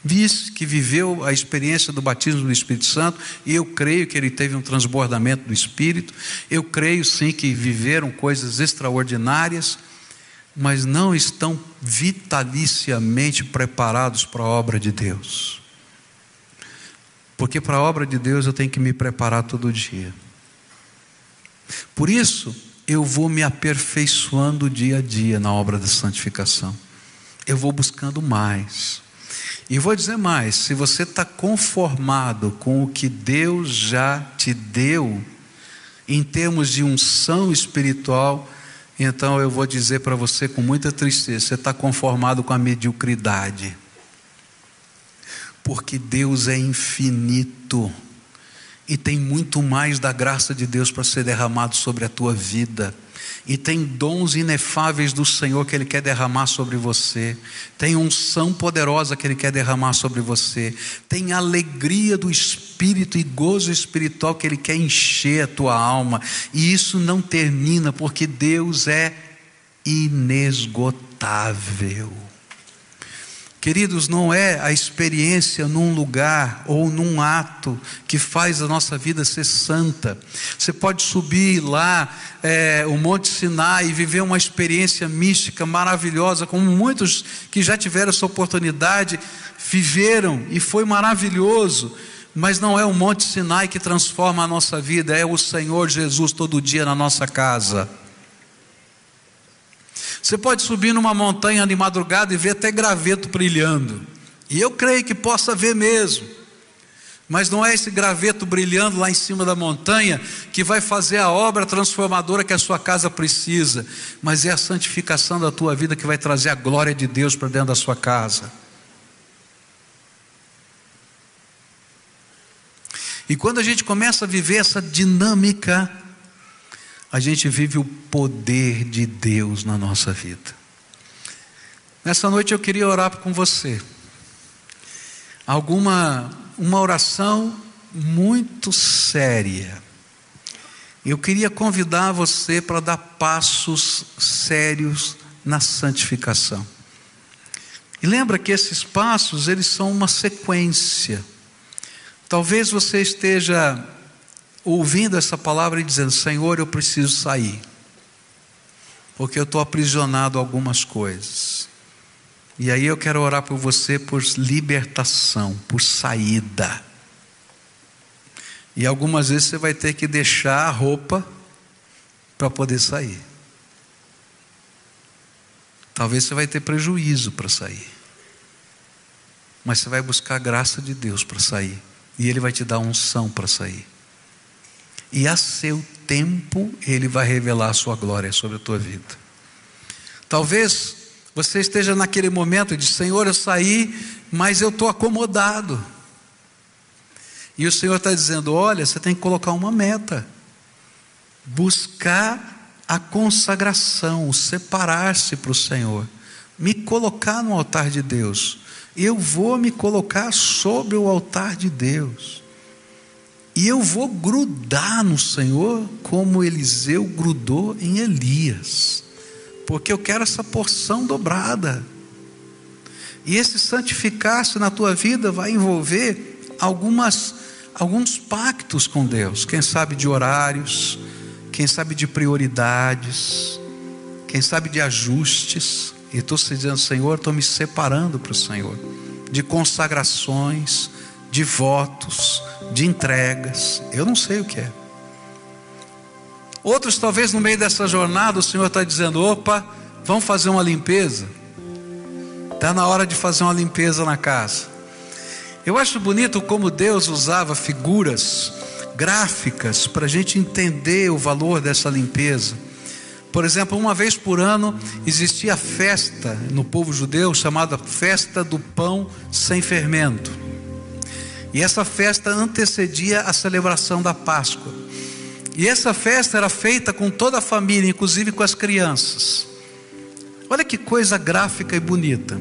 disse que viveu a experiência do batismo do Espírito Santo, e eu creio que ele teve um transbordamento do Espírito, eu creio sim que viveram coisas extraordinárias, mas não estão vitaliciamente preparados para a obra de Deus. Porque para a obra de Deus eu tenho que me preparar todo dia. Por isso, eu vou me aperfeiçoando dia a dia na obra da santificação. Eu vou buscando mais. E vou dizer mais: se você está conformado com o que Deus já te deu, em termos de unção espiritual, então eu vou dizer para você com muita tristeza: você está conformado com a mediocridade. Porque Deus é infinito e tem muito mais da graça de Deus para ser derramado sobre a tua vida. E tem dons inefáveis do Senhor que Ele quer derramar sobre você, tem unção poderosa que Ele quer derramar sobre você, tem alegria do Espírito e gozo espiritual que Ele quer encher a tua alma, e isso não termina, porque Deus é inesgotável. Queridos, não é a experiência num lugar ou num ato que faz a nossa vida ser santa. Você pode subir lá é, o Monte Sinai e viver uma experiência mística maravilhosa, como muitos que já tiveram essa oportunidade viveram e foi maravilhoso. Mas não é o Monte Sinai que transforma a nossa vida, é o Senhor Jesus todo dia na nossa casa. Você pode subir numa montanha de madrugada e ver até graveto brilhando. E eu creio que possa ver mesmo. Mas não é esse graveto brilhando lá em cima da montanha que vai fazer a obra transformadora que a sua casa precisa, mas é a santificação da tua vida que vai trazer a glória de Deus para dentro da sua casa. E quando a gente começa a viver essa dinâmica a gente vive o poder de Deus na nossa vida. Nessa noite eu queria orar com você. Alguma uma oração muito séria. Eu queria convidar você para dar passos sérios na santificação. E lembra que esses passos, eles são uma sequência. Talvez você esteja ouvindo essa palavra e dizendo: Senhor, eu preciso sair, porque eu estou aprisionado a algumas coisas. E aí eu quero orar por você por libertação, por saída. E algumas vezes você vai ter que deixar a roupa para poder sair. Talvez você vai ter prejuízo para sair. Mas você vai buscar a graça de Deus para sair. E Ele vai te dar unção para sair. E a seu tempo Ele vai revelar a sua glória sobre a tua vida. Talvez você esteja naquele momento de Senhor, eu saí, mas eu estou acomodado. E o Senhor está dizendo: olha, você tem que colocar uma meta, buscar a consagração, separar-se para o Senhor, me colocar no altar de Deus. Eu vou me colocar sobre o altar de Deus. E eu vou grudar no Senhor como Eliseu grudou em Elias porque eu quero essa porção dobrada. E esse santificar-se na tua vida vai envolver algumas, alguns pactos com Deus, quem sabe de horários, quem sabe de prioridades, quem sabe de ajustes. E estou dizendo, Senhor, estou me separando para o Senhor, de consagrações, de votos, de entregas. Eu não sei o que é. Outros, talvez no meio dessa jornada, o Senhor está dizendo: opa, vamos fazer uma limpeza. Está na hora de fazer uma limpeza na casa. Eu acho bonito como Deus usava figuras gráficas para a gente entender o valor dessa limpeza. Por exemplo, uma vez por ano existia festa no povo judeu chamada Festa do Pão Sem Fermento. E essa festa antecedia a celebração da Páscoa. E essa festa era feita com toda a família, inclusive com as crianças. Olha que coisa gráfica e bonita.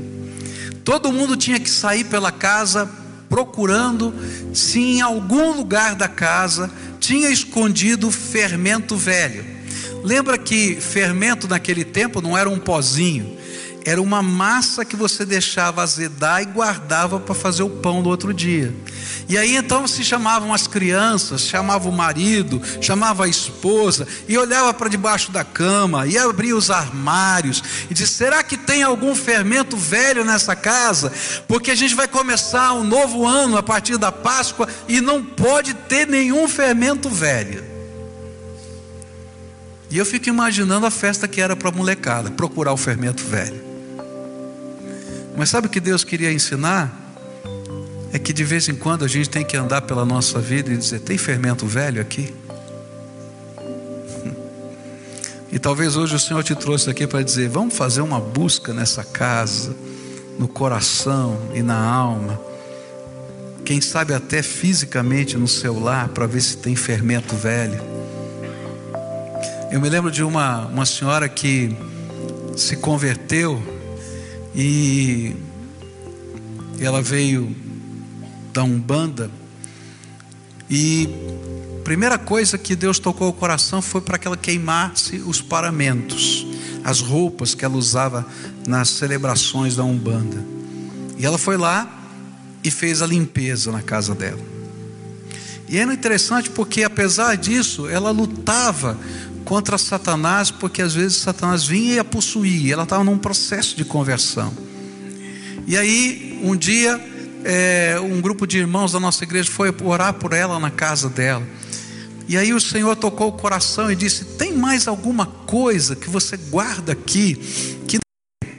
Todo mundo tinha que sair pela casa procurando se em algum lugar da casa tinha escondido fermento velho. Lembra que fermento naquele tempo não era um pozinho, era uma massa que você deixava azedar e guardava para fazer o pão do outro dia. E aí então se chamavam as crianças, chamava o marido, chamava a esposa e olhava para debaixo da cama e abria os armários e disse: será que tem algum fermento velho nessa casa? Porque a gente vai começar um novo ano a partir da Páscoa e não pode ter nenhum fermento velho. E eu fico imaginando a festa que era para a molecada, procurar o fermento velho. Mas sabe o que Deus queria ensinar? É que de vez em quando a gente tem que andar pela nossa vida e dizer: tem fermento velho aqui? E talvez hoje o Senhor te trouxe aqui para dizer: vamos fazer uma busca nessa casa, no coração e na alma. Quem sabe até fisicamente no seu lar, para ver se tem fermento velho. Eu me lembro de uma, uma senhora que se converteu e ela veio da Umbanda. E a primeira coisa que Deus tocou o coração foi para que ela queimasse os paramentos, as roupas que ela usava nas celebrações da Umbanda. E ela foi lá e fez a limpeza na casa dela. E era interessante porque, apesar disso, ela lutava contra Satanás, porque às vezes Satanás vinha e a possuía, ela estava num processo de conversão. E aí, um dia, é, um grupo de irmãos da nossa igreja foi orar por ela na casa dela. E aí o Senhor tocou o coração e disse: Tem mais alguma coisa que você guarda aqui que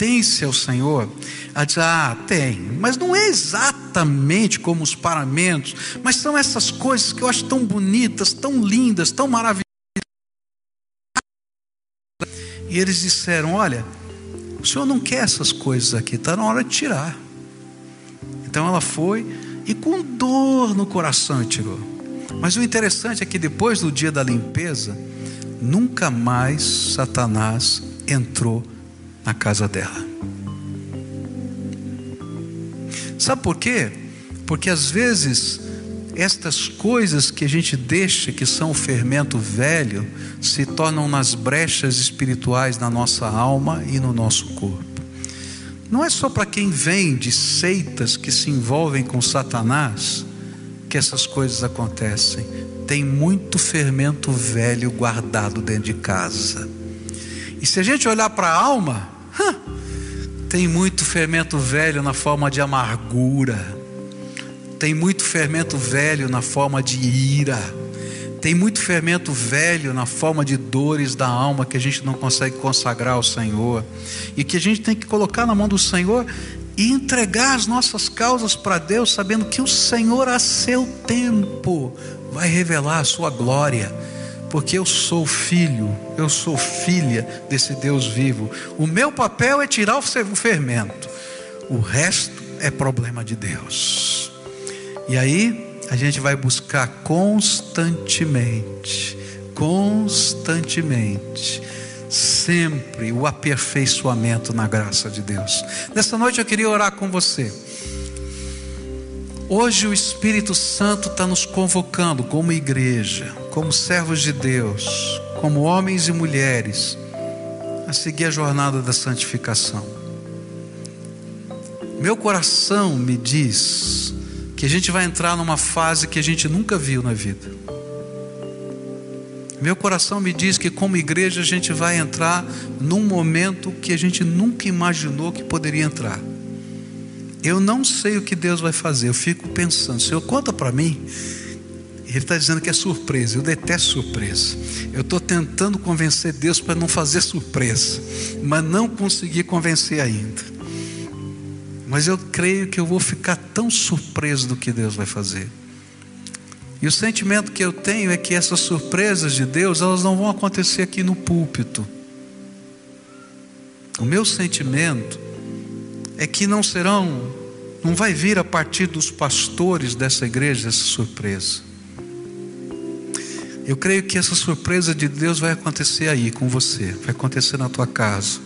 pertence ao Senhor? Ela disse: Ah, tem, mas não é exatamente como os paramentos, mas são essas coisas que eu acho tão bonitas, tão lindas, tão maravilhosas. E eles disseram: Olha, o senhor não quer essas coisas aqui, está na hora de tirar. Então ela foi e com dor no coração tirou. Mas o interessante é que depois do dia da limpeza, nunca mais Satanás entrou na casa dela. Sabe por quê? Porque às vezes estas coisas que a gente deixa, que são o fermento velho, se tornam nas brechas espirituais na nossa alma e no nosso corpo. Não é só para quem vem de seitas que se envolvem com Satanás que essas coisas acontecem. Tem muito fermento velho guardado dentro de casa. E se a gente olhar para a alma, Tem muito fermento velho na forma de amargura. Tem muito fermento velho na forma de ira. Tem muito fermento velho na forma de dores da alma que a gente não consegue consagrar ao Senhor. E que a gente tem que colocar na mão do Senhor e entregar as nossas causas para Deus, sabendo que o Senhor, a seu tempo, vai revelar a sua glória, porque eu sou filho, eu sou filha desse Deus vivo. O meu papel é tirar o fermento, o resto é problema de Deus. E aí, a gente vai buscar constantemente, constantemente sempre o aperfeiçoamento na graça de Deus. Nessa noite eu queria orar com você. Hoje o Espírito Santo está nos convocando como igreja, como servos de Deus, como homens e mulheres, a seguir a jornada da santificação. Meu coração me diz que a gente vai entrar numa fase que a gente nunca viu na vida. Meu coração me diz que, como igreja, a gente vai entrar num momento que a gente nunca imaginou que poderia entrar. Eu não sei o que Deus vai fazer, eu fico pensando, Senhor, conta para mim. Ele está dizendo que é surpresa, eu detesto surpresa. Eu estou tentando convencer Deus para não fazer surpresa, mas não consegui convencer ainda. Mas eu creio que eu vou ficar tão surpreso do que Deus vai fazer. E o sentimento que eu tenho é que essas surpresas de Deus, elas não vão acontecer aqui no púlpito. O meu sentimento é que não serão, não vai vir a partir dos pastores dessa igreja essa surpresa. Eu creio que essa surpresa de Deus vai acontecer aí com você, vai acontecer na tua casa,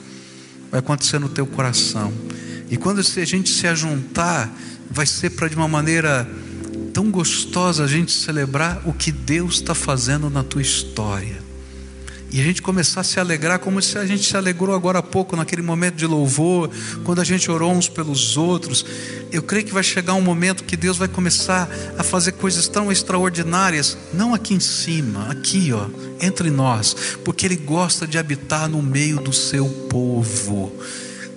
vai acontecer no teu coração. E quando a gente se ajuntar, vai ser para de uma maneira tão gostosa a gente celebrar o que Deus está fazendo na tua história. E a gente começar a se alegrar como se a gente se alegrou agora há pouco, naquele momento de louvor, quando a gente orou uns pelos outros. Eu creio que vai chegar um momento que Deus vai começar a fazer coisas tão extraordinárias, não aqui em cima, aqui, ó, entre nós, porque Ele gosta de habitar no meio do seu povo.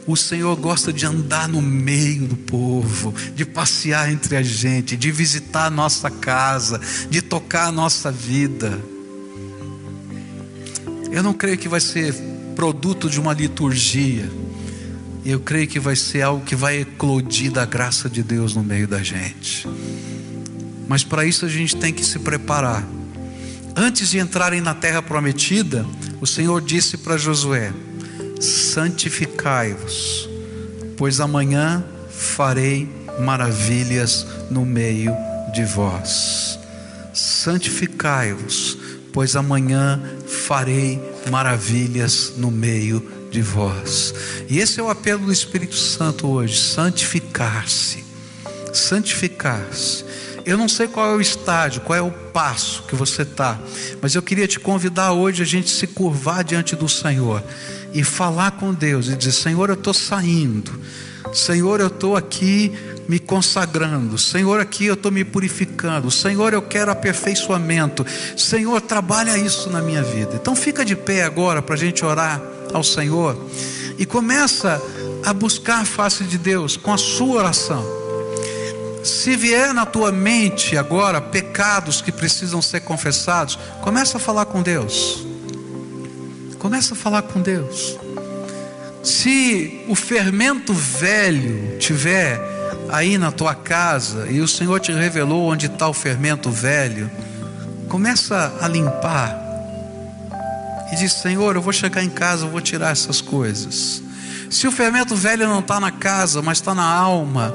O Senhor gosta de andar no meio do povo, de passear entre a gente, de visitar a nossa casa, de tocar a nossa vida. Eu não creio que vai ser produto de uma liturgia. Eu creio que vai ser algo que vai eclodir da graça de Deus no meio da gente. Mas para isso a gente tem que se preparar. Antes de entrarem na terra prometida, o Senhor disse para Josué: santificai-vos, pois amanhã farei maravilhas no meio de vós. Santificai-vos, pois amanhã farei maravilhas no meio de vós. E esse é o apelo do Espírito Santo hoje: santificar-se. Santificar-se. Eu não sei qual é o estágio, qual é o passo que você está, mas eu queria te convidar hoje a gente se curvar diante do Senhor e falar com Deus e dizer: Senhor, eu estou saindo, Senhor, eu estou aqui me consagrando, Senhor, aqui eu estou me purificando, Senhor, eu quero aperfeiçoamento, Senhor, trabalha isso na minha vida. Então fica de pé agora para a gente orar ao Senhor e começa a buscar a face de Deus com a sua oração. Se vier na tua mente agora pecados que precisam ser confessados, começa a falar com Deus. Começa a falar com Deus. Se o fermento velho tiver aí na tua casa e o Senhor te revelou onde está o fermento velho, começa a limpar e diz: Senhor, eu vou chegar em casa, eu vou tirar essas coisas. Se o fermento velho não está na casa, mas está na alma,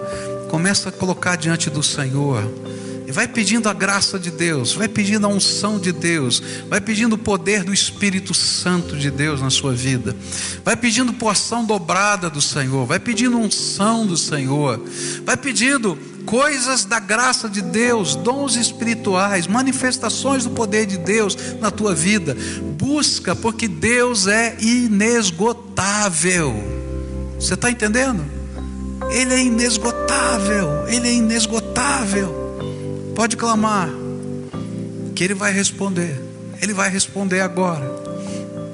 começa a colocar diante do Senhor vai pedindo a graça de Deus, vai pedindo a unção de Deus, vai pedindo o poder do Espírito Santo de Deus na sua vida, vai pedindo porção dobrada do Senhor, vai pedindo unção do Senhor, vai pedindo coisas da graça de Deus, dons espirituais, manifestações do poder de Deus na tua vida. Busca, porque Deus é inesgotável. Você está entendendo? Ele é inesgotável, Ele é inesgotável. Pode clamar, que Ele vai responder. Ele vai responder agora.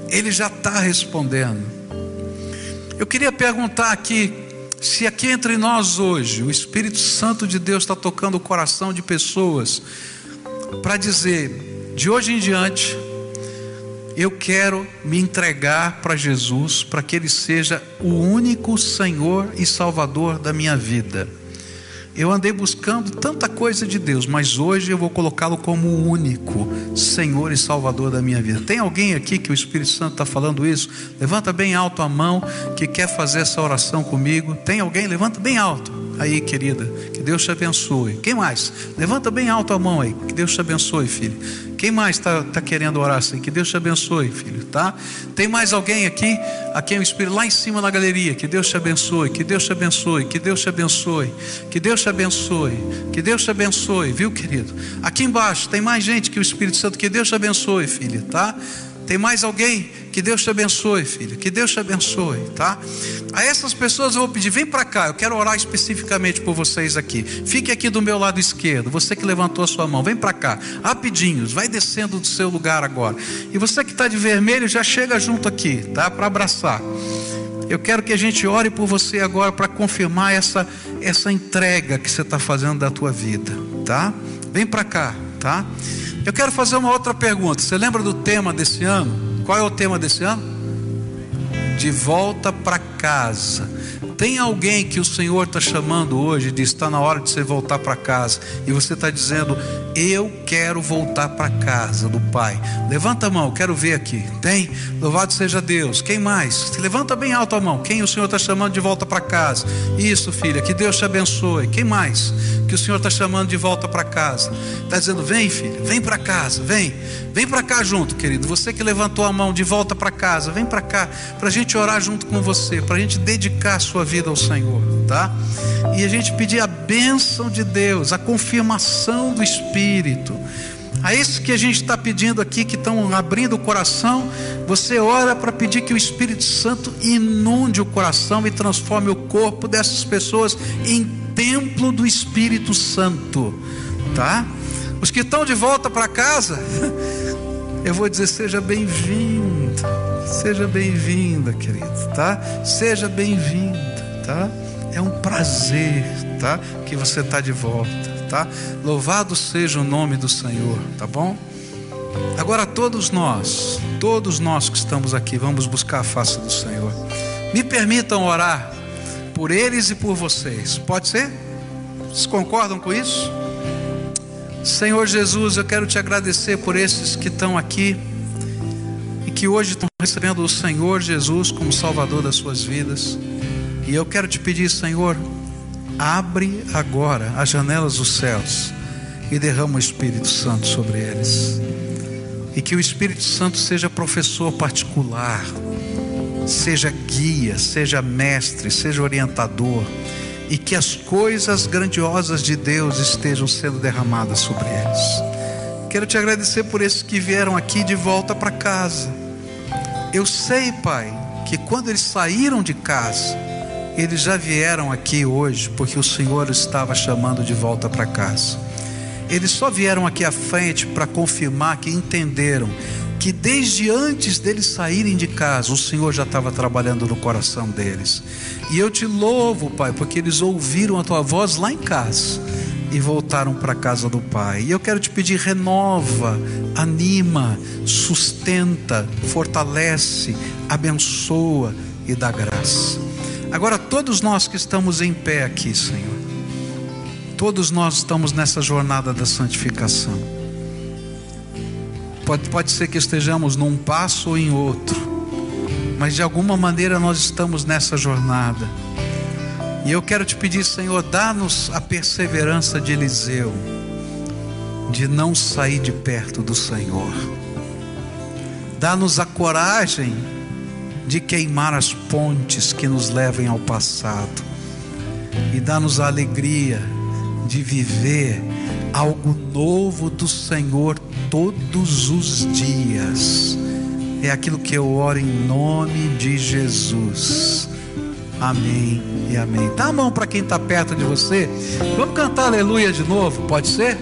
Ele já está respondendo. Eu queria perguntar aqui, se aqui entre nós hoje o Espírito Santo de Deus está tocando o coração de pessoas para dizer, de hoje em diante, eu quero me entregar para Jesus, para que Ele seja o único Senhor e Salvador da minha vida. Eu andei buscando tanta coisa de Deus, mas hoje eu vou colocá-lo como o único Senhor e Salvador da minha vida. Tem alguém aqui que o Espírito Santo está falando isso? Levanta bem alto a mão que quer fazer essa oração comigo. Tem alguém? Levanta bem alto aí, querida. Que Deus te abençoe. Quem mais? Levanta bem alto a mão aí. Que Deus te abençoe, filho. Quem mais está tá querendo orar assim? Que Deus te abençoe, filho, tá? Tem mais alguém aqui, a quem o Espírito, lá em cima na galeria, que Deus te abençoe, que Deus te abençoe, que Deus te abençoe, que Deus te abençoe, que Deus te abençoe, viu, querido? Aqui embaixo tem mais gente que o Espírito Santo, que Deus te abençoe, filho, tá? Tem mais alguém? Que Deus te abençoe, filho. Que Deus te abençoe, tá? A essas pessoas eu vou pedir, vem para cá. Eu quero orar especificamente por vocês aqui. Fique aqui do meu lado esquerdo. Você que levantou a sua mão, vem para cá. Rapidinhos, vai descendo do seu lugar agora. E você que está de vermelho, já chega junto aqui, tá? Para abraçar. Eu quero que a gente ore por você agora para confirmar essa essa entrega que você está fazendo da tua vida, tá? Vem para cá, tá? Eu quero fazer uma outra pergunta. Você lembra do tema desse ano? Qual é o tema desse ano? De volta para casa. Tem alguém que o Senhor está chamando hoje, diz: está na hora de você voltar para casa, e você está dizendo: eu quero voltar para casa do Pai. Levanta a mão, quero ver aqui. Tem? Louvado seja Deus. Quem mais? Levanta bem alto a mão. Quem o Senhor está chamando de volta para casa? Isso, filha, que Deus te abençoe. Quem mais? Que o Senhor está chamando de volta para casa. Está dizendo: vem, filha, vem para casa, vem. Vem para cá junto, querido. Você que levantou a mão de volta para casa, vem para cá, para a gente orar junto com você, para a gente dedicar a sua vida ao Senhor, tá? E a gente pedir a bênção de Deus, a confirmação do Espírito. A isso que a gente está pedindo aqui, que estão abrindo o coração, você ora para pedir que o Espírito Santo inunde o coração e transforme o corpo dessas pessoas em templo do Espírito Santo, tá? Os que estão de volta para casa, eu vou dizer: seja bem-vindo, seja bem-vinda, querido, tá? Seja bem-vinda tá? É um prazer, tá? Que você está de volta, tá? Louvado seja o nome do Senhor, tá bom? Agora todos nós, todos nós que estamos aqui, vamos buscar a face do Senhor. Me permitam orar por eles e por vocês. Pode ser? Vocês concordam com isso? Senhor Jesus, eu quero te agradecer por esses que estão aqui e que hoje estão recebendo o Senhor Jesus como Salvador das suas vidas. E eu quero te pedir, Senhor, abre agora as janelas dos céus e derrama o Espírito Santo sobre eles. E que o Espírito Santo seja professor particular, seja guia, seja mestre, seja orientador, e que as coisas grandiosas de Deus estejam sendo derramadas sobre eles. Quero te agradecer por esses que vieram aqui de volta para casa. Eu sei, Pai, que quando eles saíram de casa, eles já vieram aqui hoje porque o Senhor estava chamando de volta para casa. Eles só vieram aqui à frente para confirmar que entenderam que desde antes deles saírem de casa, o Senhor já estava trabalhando no coração deles. E eu te louvo, Pai, porque eles ouviram a tua voz lá em casa e voltaram para a casa do Pai. E eu quero te pedir: renova, anima, sustenta, fortalece, abençoa e dá graça. Agora, todos nós que estamos em pé aqui, Senhor, todos nós estamos nessa jornada da santificação. Pode, pode ser que estejamos num passo ou em outro, mas de alguma maneira nós estamos nessa jornada. E eu quero te pedir, Senhor, dá-nos a perseverança de Eliseu, de não sair de perto do Senhor. Dá-nos a coragem de queimar as pontes que nos levem ao passado e dá-nos a alegria de viver algo novo do Senhor todos os dias. É aquilo que eu oro em nome de Jesus. Amém e amém. Dá a mão para quem está perto de você. Vamos cantar aleluia de novo, pode ser?